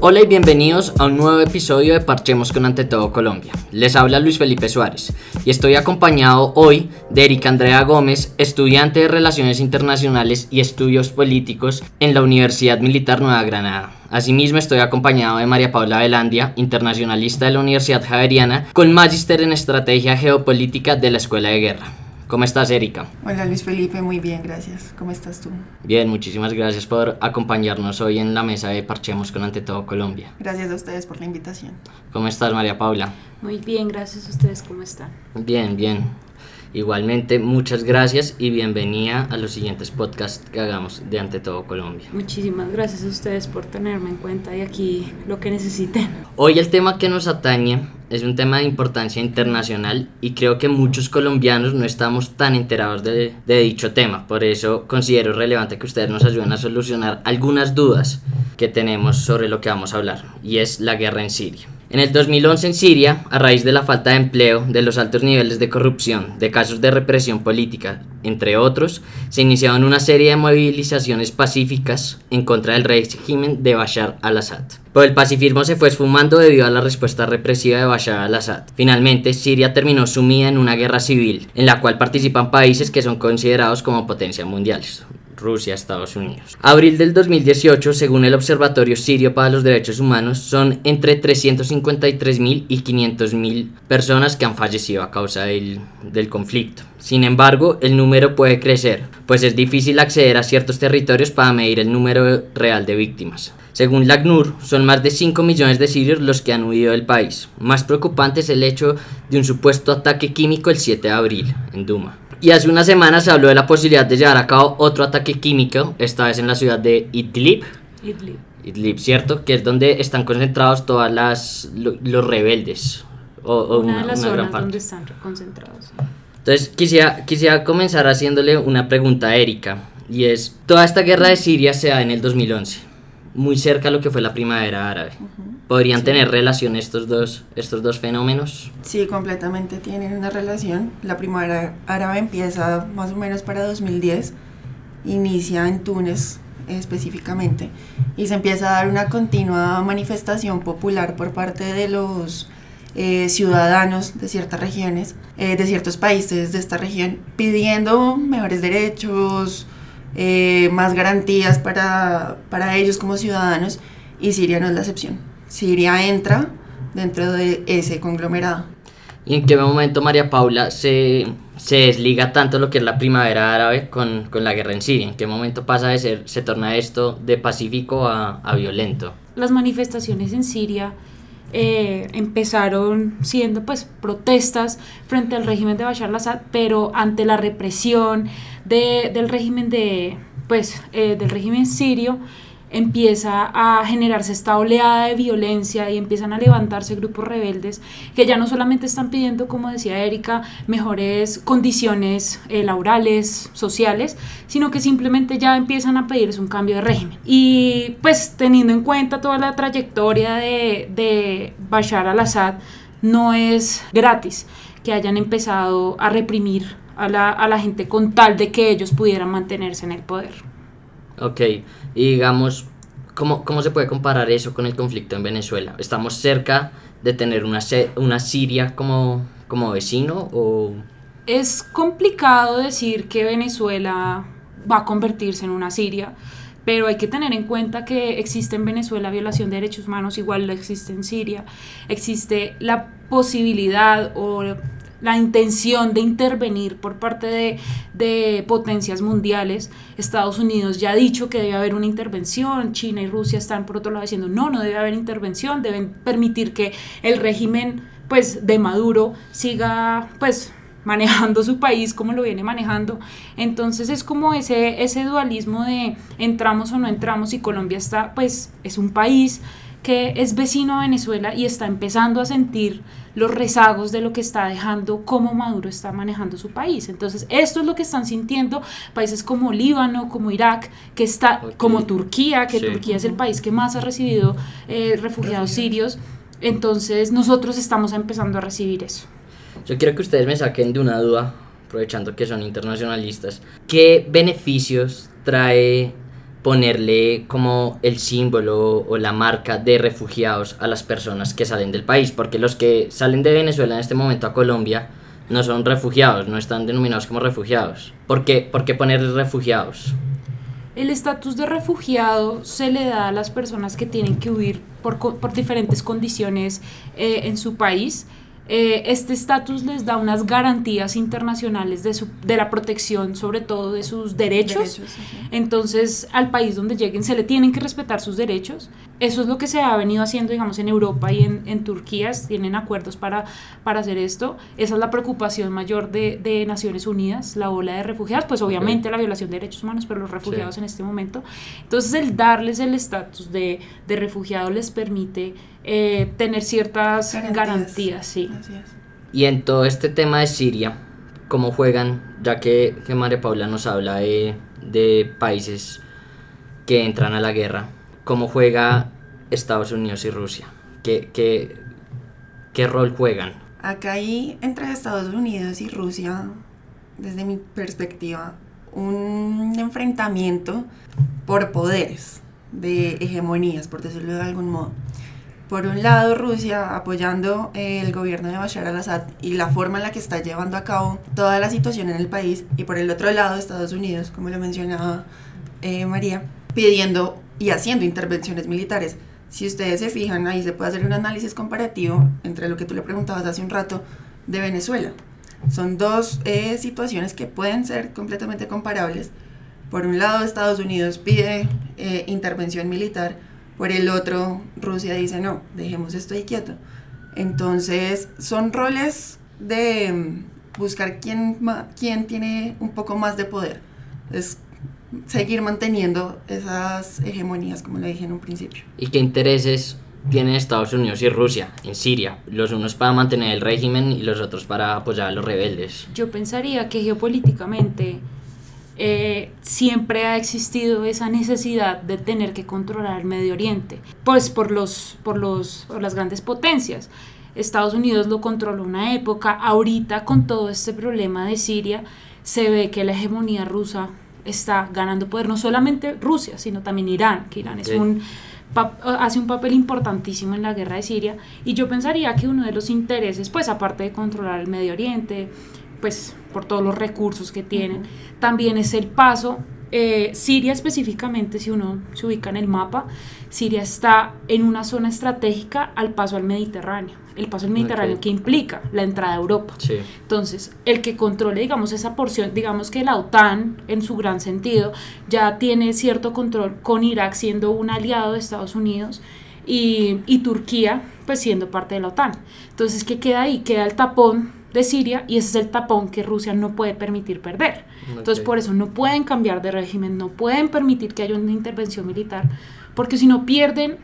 Hola y bienvenidos a un nuevo episodio de Parchemos con Ante Todo Colombia. Les habla Luis Felipe Suárez y estoy acompañado hoy de Erika Andrea Gómez, estudiante de Relaciones Internacionales y Estudios Políticos en la Universidad Militar Nueva Granada. Asimismo estoy acompañado de María Paula Velandia, internacionalista de la Universidad Javeriana, con magíster en Estrategia Geopolítica de la Escuela de Guerra. ¿Cómo estás, Erika? Hola, Luis Felipe, muy bien, gracias. ¿Cómo estás tú? Bien, muchísimas gracias por acompañarnos hoy en la mesa de Parchemos con Ante Todo Colombia. Gracias a ustedes por la invitación. ¿Cómo estás, María Paula? Muy bien, gracias a ustedes. ¿Cómo están? Bien, bien. Igualmente, muchas gracias y bienvenida a los siguientes podcasts que hagamos de Ante Todo Colombia. Muchísimas gracias a ustedes por tenerme en cuenta y aquí lo que necesiten. Hoy el tema que nos atañe es un tema de importancia internacional y creo que muchos colombianos no estamos tan enterados de, dicho tema. Por eso considero relevante que ustedes nos ayuden a solucionar algunas dudas que tenemos sobre lo que vamos a hablar y es la guerra en Siria. En el 2011 en Siria, a raíz de la falta de empleo, de los altos niveles de corrupción, de casos de represión política, entre otros, se iniciaron una serie de movilizaciones pacíficas en contra del régimen de Bashar al-Assad. Pero el pacifismo se fue esfumando debido a la respuesta represiva de Bashar al-Assad. Finalmente, Siria terminó sumida en una guerra civil, en la cual participan países que son considerados como potencias mundiales. Rusia, Estados Unidos. Abril del 2018, según el Observatorio Sirio para los Derechos Humanos, son entre 353.000 y 500.000 personas que han fallecido a causa del, del conflicto. Sin embargo, el número puede crecer, pues es difícil acceder a ciertos territorios para medir el número real de víctimas. Según la ACNUR, son más de 5 millones de sirios los que han huido del país. Más preocupante es el hecho de un supuesto ataque químico el 7 de abril en Duma. Y hace una semana se habló de la posibilidad de llevar a cabo otro ataque químico, esta vez en la ciudad de Idlib. Idlib. Idlib, ¿cierto? Que es donde están concentrados todas las lo, los rebeldes. O, o una, una, de las una zonas donde están concentrados. Entonces quisiera, quisiera comenzar haciéndole una pregunta a Erika. Y es, toda esta guerra de Siria se da en el 2011 muy cerca a lo que fue la primavera árabe. Uh -huh. ¿Podrían sí. tener relación estos dos, estos dos fenómenos? Sí, completamente tienen una relación. La primavera árabe empieza más o menos para 2010, inicia en Túnez específicamente, y se empieza a dar una continua manifestación popular por parte de los eh, ciudadanos de ciertas regiones, eh, de ciertos países de esta región, pidiendo mejores derechos, eh, más garantías para, para ellos como ciudadanos y Siria no es la excepción. Siria entra dentro de ese conglomerado. ¿Y en qué momento María Paula se, se desliga tanto lo que es la primavera árabe con, con, la guerra en Siria? ¿En qué momento pasa de ser, se torna esto de pacífico a, a violento? Las manifestaciones en Siria eh, empezaron siendo pues protestas frente al régimen de Bashar al-Assad, pero ante la represión de, del régimen de pues eh, del régimen sirio empieza a generarse esta oleada de violencia y empiezan a levantarse grupos rebeldes que ya no solamente están pidiendo, como decía Erika, mejores condiciones eh, laborales, sociales, sino que simplemente ya empiezan a pedirse un cambio de régimen. Y pues teniendo en cuenta toda la trayectoria de Bashar al-Assad, no es gratis que hayan empezado a reprimir a la, a la gente con tal de que ellos pudieran mantenerse en el poder. Ok, y digamos, ¿cómo, ¿cómo se puede comparar eso con el conflicto en Venezuela? ¿Estamos cerca de tener una, una Siria como, como vecino o...? Es complicado decir que Venezuela va a convertirse en una Siria, pero hay que tener en cuenta que existe en Venezuela violación de derechos humanos, igual lo existe en Siria, existe la posibilidad o la intención de intervenir por parte de, de, potencias mundiales. Estados Unidos ya ha dicho que debe haber una intervención, China y Rusia están por otro lado diciendo no, no debe haber intervención, deben permitir que el régimen pues de Maduro siga pues manejando su país como lo viene manejando. Entonces es como ese, ese dualismo de entramos o no entramos y Colombia está pues es un país que es vecino a Venezuela y está empezando a sentir los rezagos de lo que está dejando, cómo Maduro está manejando su país. Entonces, esto es lo que están sintiendo países como Líbano, como Irak, que está, okay. como Turquía, que sí. Turquía es el país que más ha recibido eh, refugiados sirios. Entonces, nosotros estamos empezando a recibir eso. Yo quiero que ustedes me saquen de una duda, aprovechando que son internacionalistas. ¿Qué beneficios trae ponerle como el símbolo o la marca de refugiados a las personas que salen del país, porque los que salen de Venezuela en este momento a Colombia no son refugiados, no están denominados como refugiados. ¿Por qué, ¿Por qué refugiados? El estatus de refugiado se le da a las personas que tienen que huir por, por diferentes condiciones eh, en su país eh, este estatus les da unas garantías internacionales de, su, de la protección, sobre todo de sus derechos. Entonces, al país donde lleguen se le tienen que respetar sus derechos. Eso es lo que se ha venido haciendo, digamos, en Europa y en, en Turquía. Tienen acuerdos para, para hacer esto. Esa es la preocupación mayor de, de Naciones Unidas, la ola de refugiados. Pues obviamente la violación de derechos humanos, pero los refugiados en este momento. Entonces, el darles el estatus de, de refugiado les permite eh, tener ciertas garantías, sí. Y en todo este tema de Siria, ¿cómo juegan? Ya que, que María Paula nos habla de, de países que entran a la guerra, ¿cómo juega Estados Unidos y Rusia? ¿Qué, qué, rol juegan? Acá hay entre Estados Unidos y Rusia, desde mi perspectiva, un enfrentamiento por poderes, de hegemonías, por decirlo de algún modo por un lado Rusia apoyando el gobierno de Bashar al-Assad y la forma en la que está llevando a cabo toda la situación en el país, y por el otro lado Estados Unidos, como lo mencionaba eh, María, pidiendo y haciendo intervenciones militares. Si ustedes se fijan, ahí se puede hacer un análisis comparativo entre lo que tú le preguntabas hace un rato de Venezuela. Son dos eh, situaciones que pueden ser completamente comparables. Por un lado, Estados Unidos pide eh, intervención militar por el otro, Rusia dice, no, dejemos esto ahí quieto. Entonces, son roles de mm, buscar quién, quién tiene un poco más de poder. Es seguir manteniendo esas hegemonías, como le dije en un principio. ¿Y qué intereses tienen Estados Unidos y Rusia en Siria? Los unos para mantener el régimen y los otros para apoyar a los rebeldes. Yo pensaría que geopolíticamente eh, siempre ha existido esa necesidad de tener que controlar el Medio Oriente, pues por, los, por, los, por las grandes potencias. Estados Unidos lo controló una época, ahorita con todo este problema de Siria, se ve que la hegemonía rusa está ganando poder, no solamente Rusia, sino también Irán, que Irán es un, hace un papel importantísimo en la guerra de Siria, y yo pensaría que uno de los intereses, pues aparte de controlar el Medio Oriente, pues por todos los recursos que tienen. También es el paso, eh, Siria específicamente, si uno se ubica en el mapa, Siria está en una zona estratégica al paso al Mediterráneo. El paso al Mediterráneo que implica la entrada a Europa. Entonces, el que controle, digamos, esa porción, digamos que la OTAN, en su gran sentido, ya tiene cierto control con Irak siendo un aliado de Estados Unidos y, y Turquía, pues siendo parte de la OTAN. Entonces, ¿qué queda ahí? Queda el tapón de Siria y ese es el tapón que Rusia no puede permitir perder. Entonces por eso no pueden cambiar de régimen, no pueden permitir que haya una intervención militar, porque si no pierden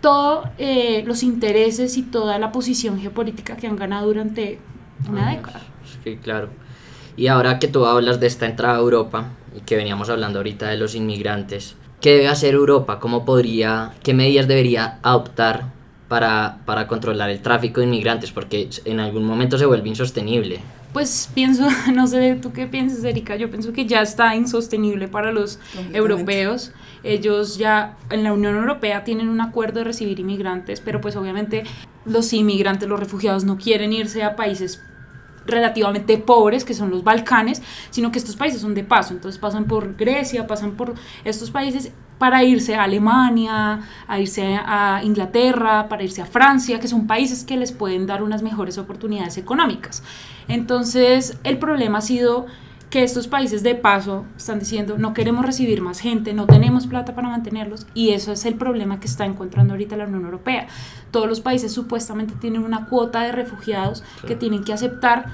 todos eh, los intereses y toda la posición geopolítica que han ganado durante una década. Sí, claro. Y ahora que tú hablas de esta entrada a Europa y que veníamos hablando ahorita de los inmigrantes, ¿qué debe hacer Europa? ¿Cómo podría, qué medidas debería adoptar para, para controlar el tráfico de inmigrantes, porque en algún momento se vuelve insostenible. Pues pienso, no sé tú qué piensas, Erika, yo pienso que ya está insostenible para los europeos. Ellos ya en la Unión Europea tienen un acuerdo de recibir inmigrantes, pero pues obviamente los inmigrantes, los refugiados no quieren irse a países relativamente pobres, que son los Balcanes, sino que estos países son de paso, entonces pasan por Grecia, pasan por estos países para irse a Alemania, a irse a Inglaterra, para irse a Francia, que son países que les pueden dar unas mejores oportunidades económicas. Entonces, el problema ha sido que estos países de paso están diciendo no queremos recibir más gente, no tenemos plata para mantenerlos y eso es el problema que está encontrando ahorita la Unión Europea. Todos los países supuestamente tienen una cuota de refugiados que tienen que aceptar,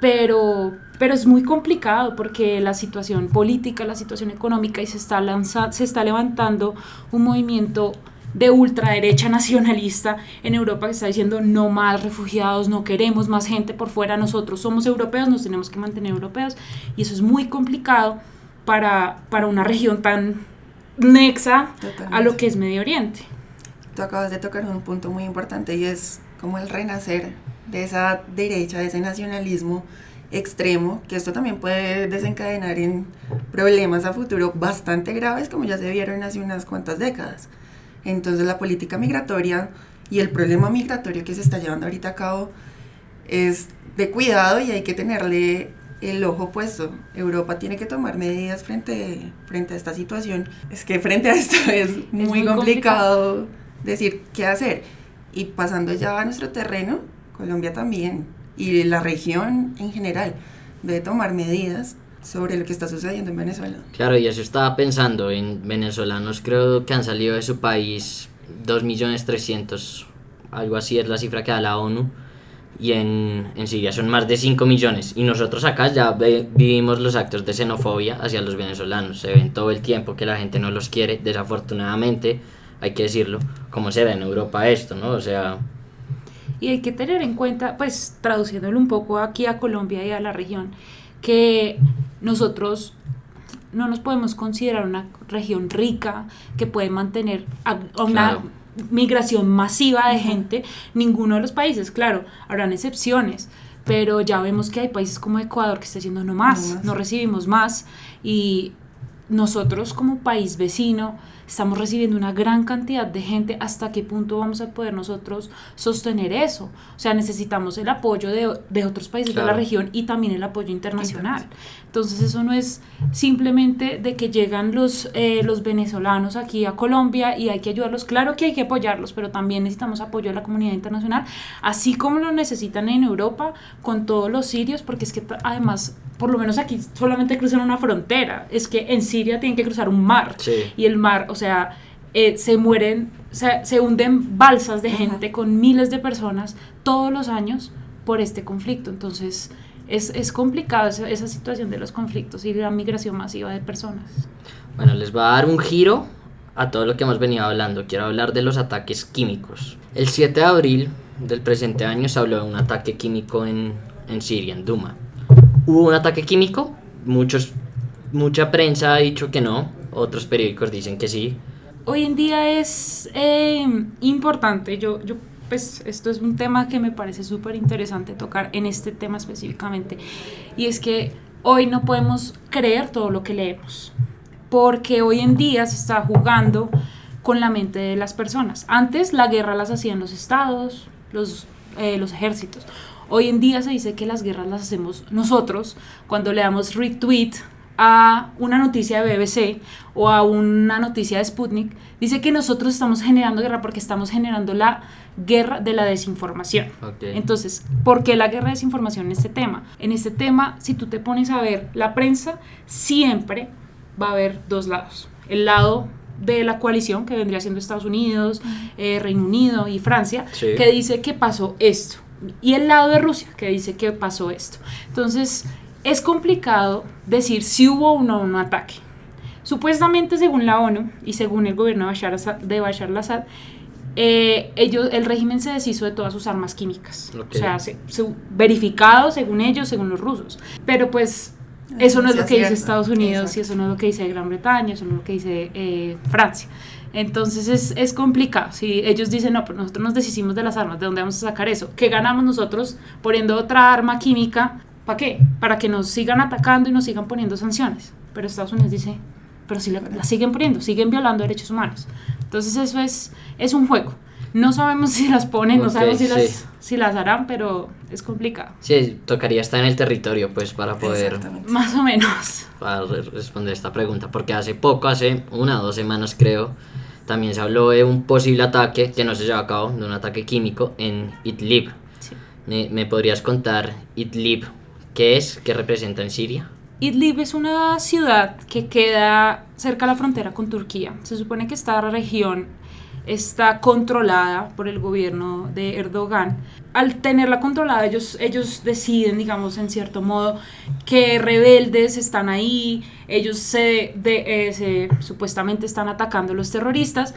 pero, pero es muy complicado porque la situación política, la situación económica y se está, lanza, se está levantando un movimiento de ultraderecha nacionalista en Europa que está diciendo no más refugiados, no queremos más gente por fuera, nosotros somos europeos, nos tenemos que mantener europeos y eso es muy complicado para, para una región tan nexa a lo que es Medio Oriente. Tú acabas de tocar un punto muy importante y es como el renacer de esa derecha, de ese nacionalismo extremo, que esto también puede desencadenar en problemas a futuro bastante graves, como ya se vieron hace unas cuantas décadas. Entonces la política migratoria y el problema migratorio que se está llevando ahorita a cabo es de cuidado y hay que tenerle el ojo puesto. Europa tiene que tomar medidas frente, frente a esta situación. Es que frente a esto es muy, complicado decir qué hacer. Y pasando ya a nuestro terreno, Colombia también y la región en general debe tomar medidas sobre lo que está sucediendo en Venezuela. Claro, y eso estaba pensando en venezolanos, creo que han salido de su país 2.300.000, algo así es la cifra que da la ONU, y en, en Siria son más de 5 millones, y nosotros acá ya vivimos los actos de xenofobia hacia los venezolanos, se ven todo el tiempo que la gente no los quiere, desafortunadamente, hay que decirlo, como será en Europa esto, ¿no? O sea, y hay que tener en cuenta, pues traduciéndolo un poco aquí a Colombia y a la región, que nosotros no nos podemos considerar una región rica que puede mantener una migración masiva de gente. Ninguno de los países, claro, habrán excepciones, pero ya vemos que hay países como Ecuador que está diciendo no más, no recibimos más y nosotros como país vecino estamos recibiendo una gran cantidad de gente, ¿hasta qué punto vamos a poder nosotros sostener eso? O sea, necesitamos el apoyo de, de otros países de la región y también el apoyo internacional. Entonces eso no es simplemente de que llegan los, eh, los venezolanos aquí a Colombia y hay que ayudarlos. Claro que hay que apoyarlos, pero también necesitamos apoyo de la comunidad internacional, así como lo necesitan en Europa con todos los sirios, porque es que además, por lo menos aquí solamente cruzan una frontera, es que en Siria tienen que cruzar un mar y el mar, o sea, eh, se mueren, se, se hunden balsas de gente con miles de personas todos los años por este conflicto. Entonces, es, es complicado esa, esa, situación de los conflictos y la migración masiva de personas. Bueno, les va a dar un giro a todo lo que hemos venido hablando. Quiero hablar de los ataques químicos. El 7 de abril del presente año se habló de un ataque químico en, en Siria, en Duma. ¿Hubo un ataque químico? Muchos, mucha prensa ha dicho que no, otros periódicos dicen que sí. Hoy en día es eh, importante, yo, yo pues esto es un tema que me parece súper interesante tocar en este tema específicamente. Y es que hoy no podemos creer todo lo que leemos, porque hoy en día se está jugando con la mente de las personas. Antes la guerra las hacían los estados, los, eh, los ejércitos. Hoy en día se dice que las guerras las hacemos nosotros cuando le damos retweet a una noticia de BBC o a una noticia de Sputnik, dice que nosotros estamos generando guerra porque estamos generando la guerra de la desinformación. Entonces, ¿por qué la guerra de desinformación en este tema? En este tema, si tú te pones a ver la prensa, siempre va a haber dos lados. El lado de la coalición, que vendría siendo Estados Unidos, eh, Reino Unido y Francia, que dice que pasó esto. Y el lado de Rusia, que dice que pasó esto. Entonces, es complicado decir si hubo o no un ataque. Supuestamente, según la ONU y según el gobierno de Bashar, de Bashar al-Assad, eh, ellos, el régimen se deshizo de todas sus armas químicas. O sea, se, verificado según ellos, según los rusos. Pero pues eso no es lo que dice Estados Unidos y eso no es lo que dice Gran Bretaña, eso no es lo que dice eh, Francia. Entonces es, es, complicado. Si ellos dicen, no, pero nosotros nos deshicimos de las armas, ¿de dónde vamos a sacar eso? ¿Qué ganamos nosotros poniendo otra arma química ¿Para qué? Para que nos sigan atacando y nos sigan poniendo sanciones. Pero Estados Unidos dice, pero si la, siguen poniendo, siguen violando derechos humanos. Entonces eso es, es un juego. No sabemos si las ponen, no sabemos si, las, si las harán, pero es complicado. Sí, tocaría estar en el territorio, pues, para poder... Más o menos. Para responder esta pregunta, porque hace poco, hace una o dos semanas creo, también se habló de un posible ataque que no se llevó a cabo, de un ataque químico en Idlib. ¿Me, ¿Me podrías contar Idlib ¿Qué es? ¿Qué representa en Siria? Idlib es una ciudad que queda cerca de la frontera con Turquía. Se supone que esta región está controlada por el gobierno de Erdogan. Al tenerla controlada, ellos, ellos deciden, digamos, en cierto modo, que rebeldes están ahí, ellos eh, se supuestamente están atacando a los terroristas,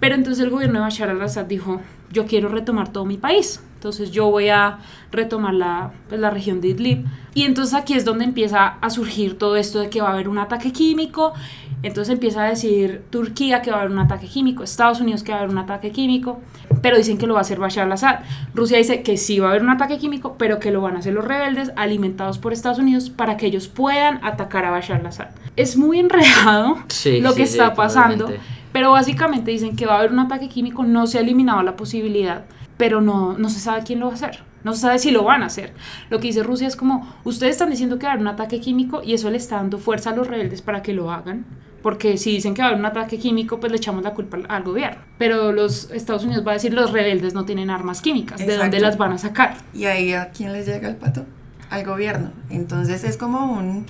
Pero entonces el gobierno de Bashar al-Assad dijo, yo quiero retomar todo mi país. Entonces yo voy a retomar la, pues, la región de Idlib. Y entonces aquí es donde empieza a surgir todo esto de que va a haber un ataque químico. Entonces empieza a decir Turquía que va a haber un ataque químico, Estados Unidos que va a haber un ataque químico, pero dicen que lo va a hacer Bashar al-Assad. Rusia dice que sí va a haber un ataque químico, pero que lo van a hacer los rebeldes alimentados por Estados Unidos para que ellos puedan atacar a Bashar al-Assad. Es muy enredado Sí, lo sí, que sí, está pasando. totalmente. Pero básicamente dicen que va a haber un ataque químico, no se ha eliminado la posibilidad, pero no, no se sabe quién lo va a hacer. No se sabe si lo van a hacer. Lo que dice Rusia es como, ustedes están diciendo que va a haber un ataque químico y eso le está dando fuerza a los rebeldes para que lo hagan. Porque si dicen que va a haber un ataque químico, pues le echamos la culpa al, gobierno. Pero los Estados Unidos va a decir, los rebeldes no tienen armas químicas. ¿De dónde las van a sacar? Y ahí a quién les llega el pato? Al gobierno. Entonces es como un...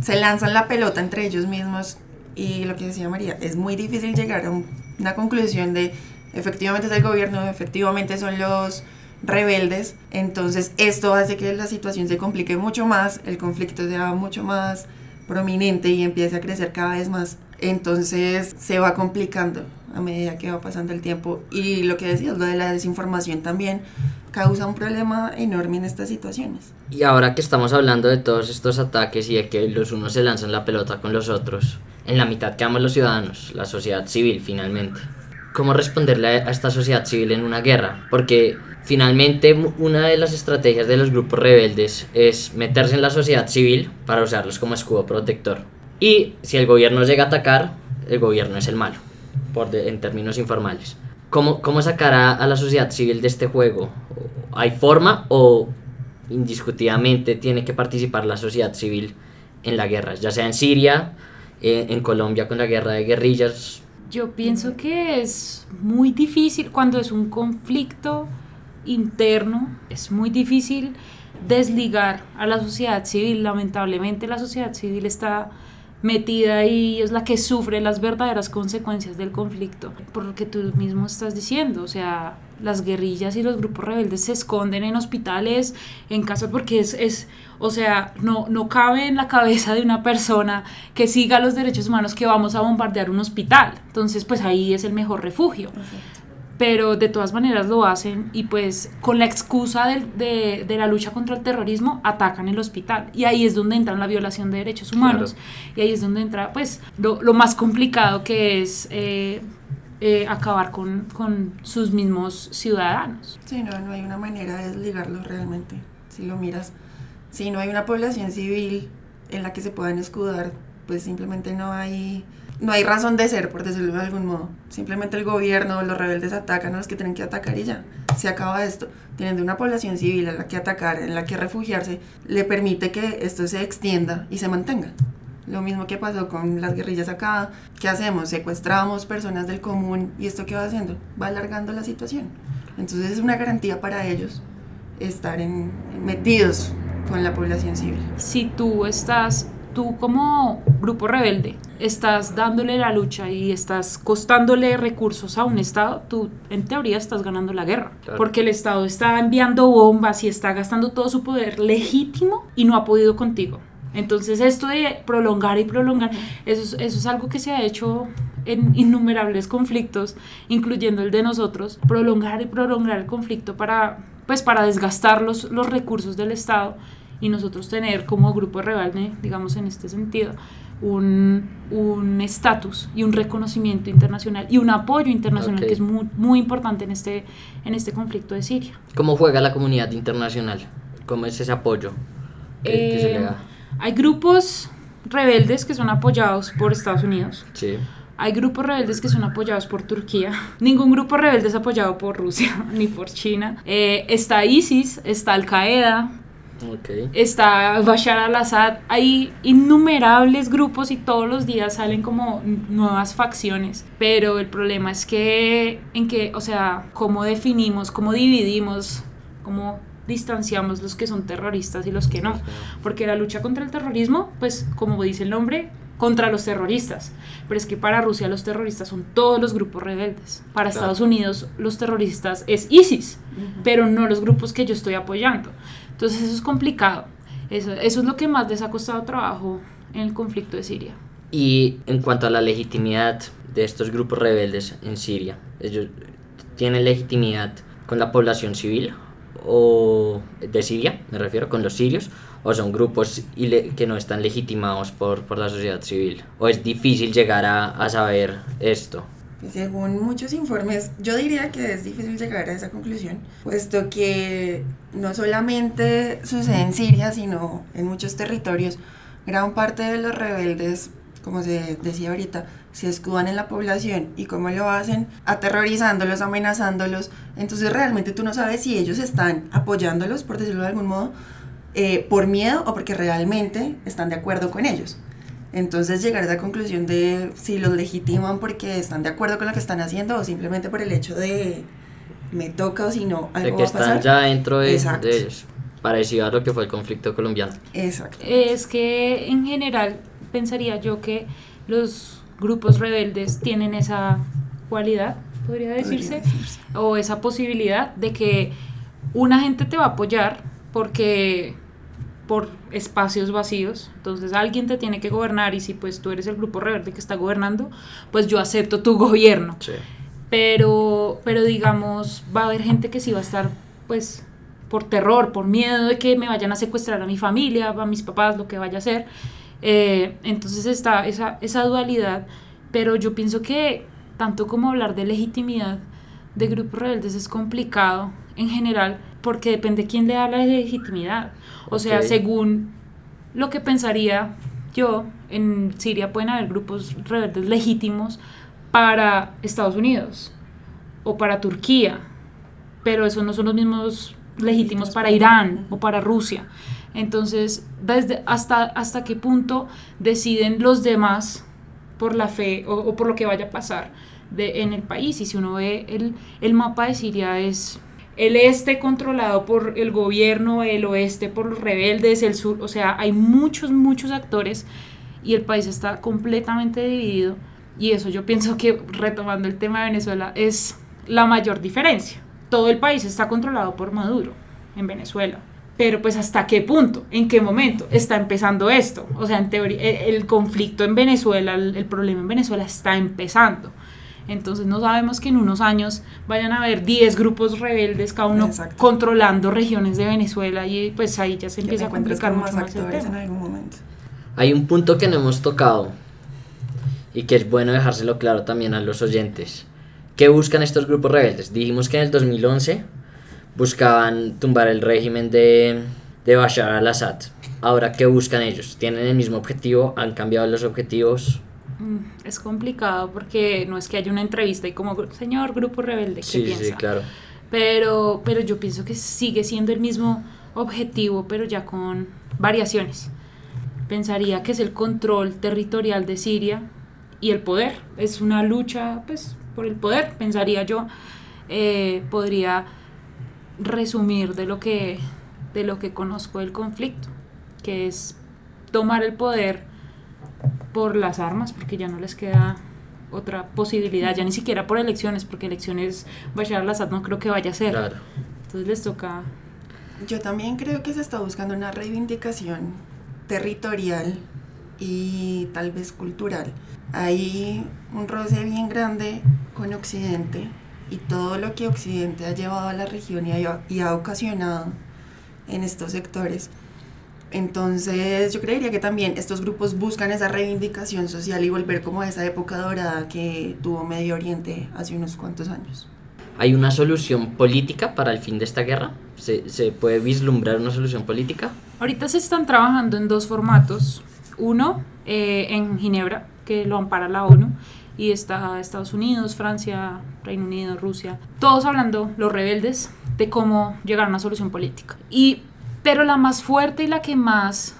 Se lanzan la pelota entre ellos mismos y lo que decía María, es muy difícil llegar a un- una conclusión de efectivamente es el gobierno, efectivamente son los rebeldes. Entonces esto hace que la situación se complique mucho más, el conflicto sea mucho más prominente y empiece a crecer cada vez más. Entonces se va complicando a medida que va pasando el tiempo. Y lo que decías, lo de la desinformación también causa un problema enorme en estas situaciones. Y ahora que estamos hablando de todos estos ataques y de que los unos se lanzan la pelota con los otros, en la mitad quedamos los ciudadanos, la sociedad civil finalmente. ¿Cómo responderle a esta sociedad civil en una guerra? Porque finalmente una de las estrategias de los grupos rebeldes es meterse en la sociedad civil para usarlos como escudo protector. Y si el gobierno llega a atacar, el gobierno es el malo, por de- en términos informales. ¿Cómo, cómo sacar a, a la sociedad civil de este juego? ¿Hay forma o indiscutidamente tiene que participar la sociedad civil en la guerra? Ya sea en Siria, eh, en Colombia con la guerra de guerrillas. Yo pienso que es muy difícil cuando es un conflicto interno, es muy difícil desligar a la sociedad civil. Lamentablemente la sociedad civil está metida ahí es la que sufre las verdaderas consecuencias del conflicto. Por lo que tú mismo estás diciendo, o sea, las guerrillas y los grupos rebeldes se esconden en hospitales, en casas, porque es, es o sea, no, no cabe en la cabeza de una persona que siga los derechos humanos que vamos a bombardear un hospital. Entonces, pues ahí es el mejor refugio pero de todas maneras lo hacen y pues con la excusa del- de, de la lucha contra el terrorismo atacan el hospital y ahí es donde entra la violación de derechos humanos y ahí es donde entra pues lo, lo más complicado que es eh, eh, acabar con, con sus mismos ciudadanos. Sí, no, no hay una manera de desligarlo realmente. Si lo miras, si no hay una población civil en la que se puedan escudar, pues simplemente no hay, no hay razón de ser, por decirlo de algún modo. Simplemente el gobierno, los rebeldes atacan a los que tienen que atacar y ya. Se acaba esto. Teniendo una población civil a la que atacar, en la que refugiarse, le permite que esto se extienda y se mantenga. Lo mismo que pasó con las guerrillas acá. ¿Qué hacemos? Secuestramos personas del común y esto qué va haciendo? Va alargando la situación. Entonces es una garantía para ellos estar en, metidos con la población civil. Si tú estás, tú como grupo rebelde, estás dándole la lucha y estás costándole recursos a un Estado, tú en teoría estás ganando la guerra. Claro. Porque el Estado está enviando bombas y está gastando todo su poder legítimo y no ha podido contigo. Entonces esto de prolongar y prolongar, eso es, eso es algo que se ha hecho en innumerables conflictos, incluyendo el de nosotros, prolongar y prolongar el conflicto para, pues, para desgastar los, los recursos del Estado y nosotros tener como grupo rebelde, digamos en este sentido, un un estatus y un reconocimiento internacional y un apoyo internacional Ok. que es muy, muy importante en este, en este conflicto de Siria. ¿Cómo juega la comunidad internacional? ¿Cómo es ese apoyo que, que se Eh, le da? hay grupos rebeldes que son apoyados por Estados Unidos. Sí. Hay grupos rebeldes que son apoyados por Turquía. Ningún grupo rebelde es apoyado por Rusia ni por China. Eh, está ISIS, está Al Qaeda, Ok. está Bashar al-Assad. Hay innumerables grupos y todos los días salen como nuevas facciones. Pero el problema es que, en que, o sea, cómo definimos, cómo dividimos, cómo distanciamos los que son terroristas y los que no. Porque la lucha contra el terrorismo, pues como dice el nombre, contra los terroristas. Pero es que para Rusia los terroristas son todos los grupos rebeldes. Para Claro. Estados Unidos los terroristas es ISIS, pero no los grupos que yo estoy apoyando. Entonces eso es complicado. Eso, es lo que más les ha costado trabajo en el conflicto de Siria. Y en cuanto a la legitimidad de estos grupos rebeldes en Siria, ellos tienen legitimidad con la población civil o de Siria, me refiero, con los sirios, o son grupos que no están legitimados por, por, la sociedad civil, o es difícil llegar a, a saber esto. Según muchos informes, yo diría que es difícil llegar a esa conclusión, puesto que no solamente sucede en Siria, sino en muchos territorios. Gran parte de los rebeldes, como se decía ahorita, se escudan en la población y cómo lo hacen, aterrorizándolos, amenazándolos. Entonces realmente tú no sabes si ellos están apoyándolos, por decirlo de algún modo, eh, por miedo o porque realmente están de acuerdo con ellos. Entonces llegar a esa conclusión de si los legitiman porque están de acuerdo con lo que están haciendo o simplemente por el hecho de me toca o si no algo de que están ya dentro de, ellos parecido a lo que fue el conflicto colombiano. Exacto. Es que en general pensaría yo que los grupos rebeldes tienen esa cualidad podría decirse, o esa posibilidad de que una gente te va a apoyar porque por espacios vacíos. Entonces alguien te tiene que gobernar y si pues tú eres el grupo rebelde que está gobernando, pues yo acepto tu gobierno. Pero, pero digamos, va a haber gente que sí va a estar pues por terror, por miedo de que me vayan a secuestrar a mi familia, a mis papás, lo que vaya a hacer. Eh, entonces está esa, esa dualidad, pero yo pienso que tanto como hablar de legitimidad de grupos rebeldes es complicado en general porque depende quién le da la legitimidad. O sea, según lo que pensaría yo, en Siria pueden haber grupos rebeldes legítimos para Estados Unidos o para Turquía, pero esos no son los mismos legítimos para Irán o para Rusia. Entonces, desde hasta, hasta qué punto deciden los demás por la fe o, por lo que vaya a pasar de, en el país. Y si uno ve el, el mapa de Siria es el este controlado por el gobierno, el oeste por los rebeldes, el sur, o sea, hay muchos, muchos actores y el país está completamente dividido y eso yo pienso que retomando el tema de Venezuela es la mayor diferencia. Todo el país está controlado por Maduro en Venezuela. Pero pues hasta qué punto, en qué momento está empezando esto. O sea, en teoría, el, conflicto en Venezuela, el problema en Venezuela está empezando. Entonces no sabemos que en unos años vayan a haber 10 grupos rebeldes, cada uno controlando regiones de Venezuela y pues ahí ya se empieza a complicar mucho más, En algún momento. Hay un punto que no hemos tocado y que es bueno dejárselo claro también a los oyentes. ¿Qué buscan estos grupos rebeldes? Dijimos que en el 2011 buscaban tumbar el régimen de, de Bashar al-Assad. Ahora, ¿qué buscan ellos? ¿Tienen el mismo objetivo? ¿Han cambiado los objetivos? Mm, es complicado porque no es que haya una entrevista y como, señor grupo rebelde, ¿qué sí, piensa? Sí, claro. Pero, pero yo pienso que sigue siendo el mismo objetivo, pero ya con variaciones. Pensaría que es el control territorial de Siria y el poder. Es una lucha pues, por el poder, pensaría yo. Eh, podría resumir de lo, que, de lo que conozco del conflicto, que es tomar el poder por las armas, porque ya no les queda otra posibilidad, ya ni siquiera por elecciones, porque elecciones Bashar al-Assad no creo que vaya a ser. Entonces les toca... Yo también creo que se está buscando una reivindicación territorial y tal vez cultural. Hay un roce bien grande con Occidente y todo lo que Occidente ha llevado a la región y y ha ocasionado en estos sectores entonces yo creería que también estos grupos buscan esa reivindicación social y volver como a esa época dorada que tuvo Medio Oriente hace unos cuantos años. ¿Hay una solución política para el fin de esta guerra? ¿Se, se puede vislumbrar una solución política? Ahorita se están trabajando en dos formatos. Uno eh, en Ginebra, que lo ampara la ONU, y está Estados Unidos, Francia, Reino Unido, Rusia, todos hablando, los rebeldes, de cómo llegar a una solución política. Y pero la más fuerte y la que más,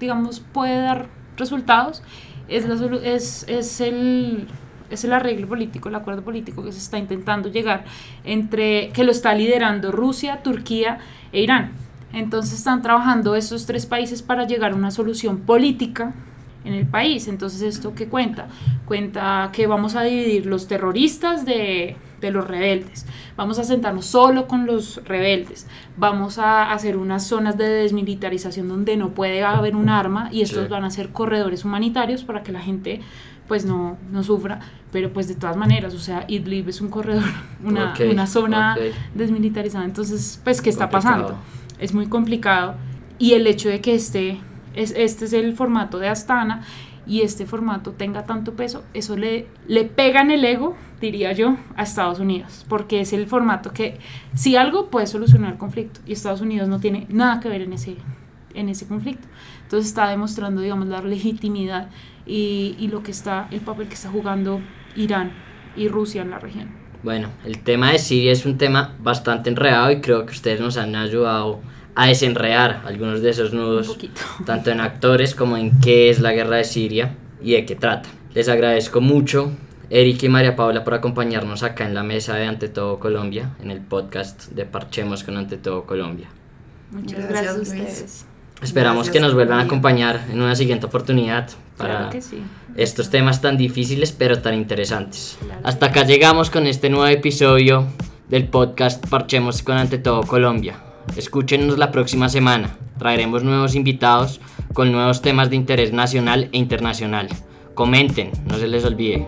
digamos, puede dar resultados es, la, es, es, el, es el arreglo político, el acuerdo político que se está intentando llegar entre, que lo está liderando Rusia, Turquía e Irán. Entonces están trabajando estos tres países para llegar a una solución política en el país. Entonces, ¿esto qué cuenta? Cuenta que vamos a dividir los terroristas de, de los rebeldes. vamos a sentarnos solo con los rebeldes, vamos a hacer unas zonas de desmilitarización donde no puede haber un arma y estos Sí. van a ser corredores humanitarios para que la gente pues no, no sufra, pero pues de todas maneras, o sea, Idlib es un corredor, una, una zona desmilitarizada, entonces pues ¿qué está Complicado. pasando? Es muy complicado y el hecho de que este es, este es el formato de Astana y este formato tenga tanto peso, eso le, le pega en el ego, diría yo, a Estados Unidos, porque es el formato que si algo puede solucionar el conflicto y Estados Unidos no tiene nada que ver en ese, en ese conflicto. Entonces está demostrando, digamos, la legitimidad y, y lo que está, el papel que está jugando Irán y Rusia en la región. Bueno, el tema de Siria es un tema bastante enredado y creo que ustedes nos han ayudado a desenredar algunos de esos nudos, tanto en actores como en qué es la guerra de Siria y de qué trata. Les agradezco mucho, Eric y María Paula, por acompañarnos acá en la mesa de Ante Todo Colombia, en el podcast de Parchemos con Ante Todo Colombia. Muchas Gracias, gracias, a ustedes. Esperamos Gracias, que nos vuelvan a acompañar en una siguiente oportunidad para Claro sí. estos temas tan difíciles pero tan interesantes. Claro. Hasta acá llegamos con este nuevo episodio del podcast Parchemos con Ante Todo Colombia. Escúchenos la próxima semana. Traeremos nuevos invitados con nuevos temas de interés nacional e internacional. Comenten, no se les olvide.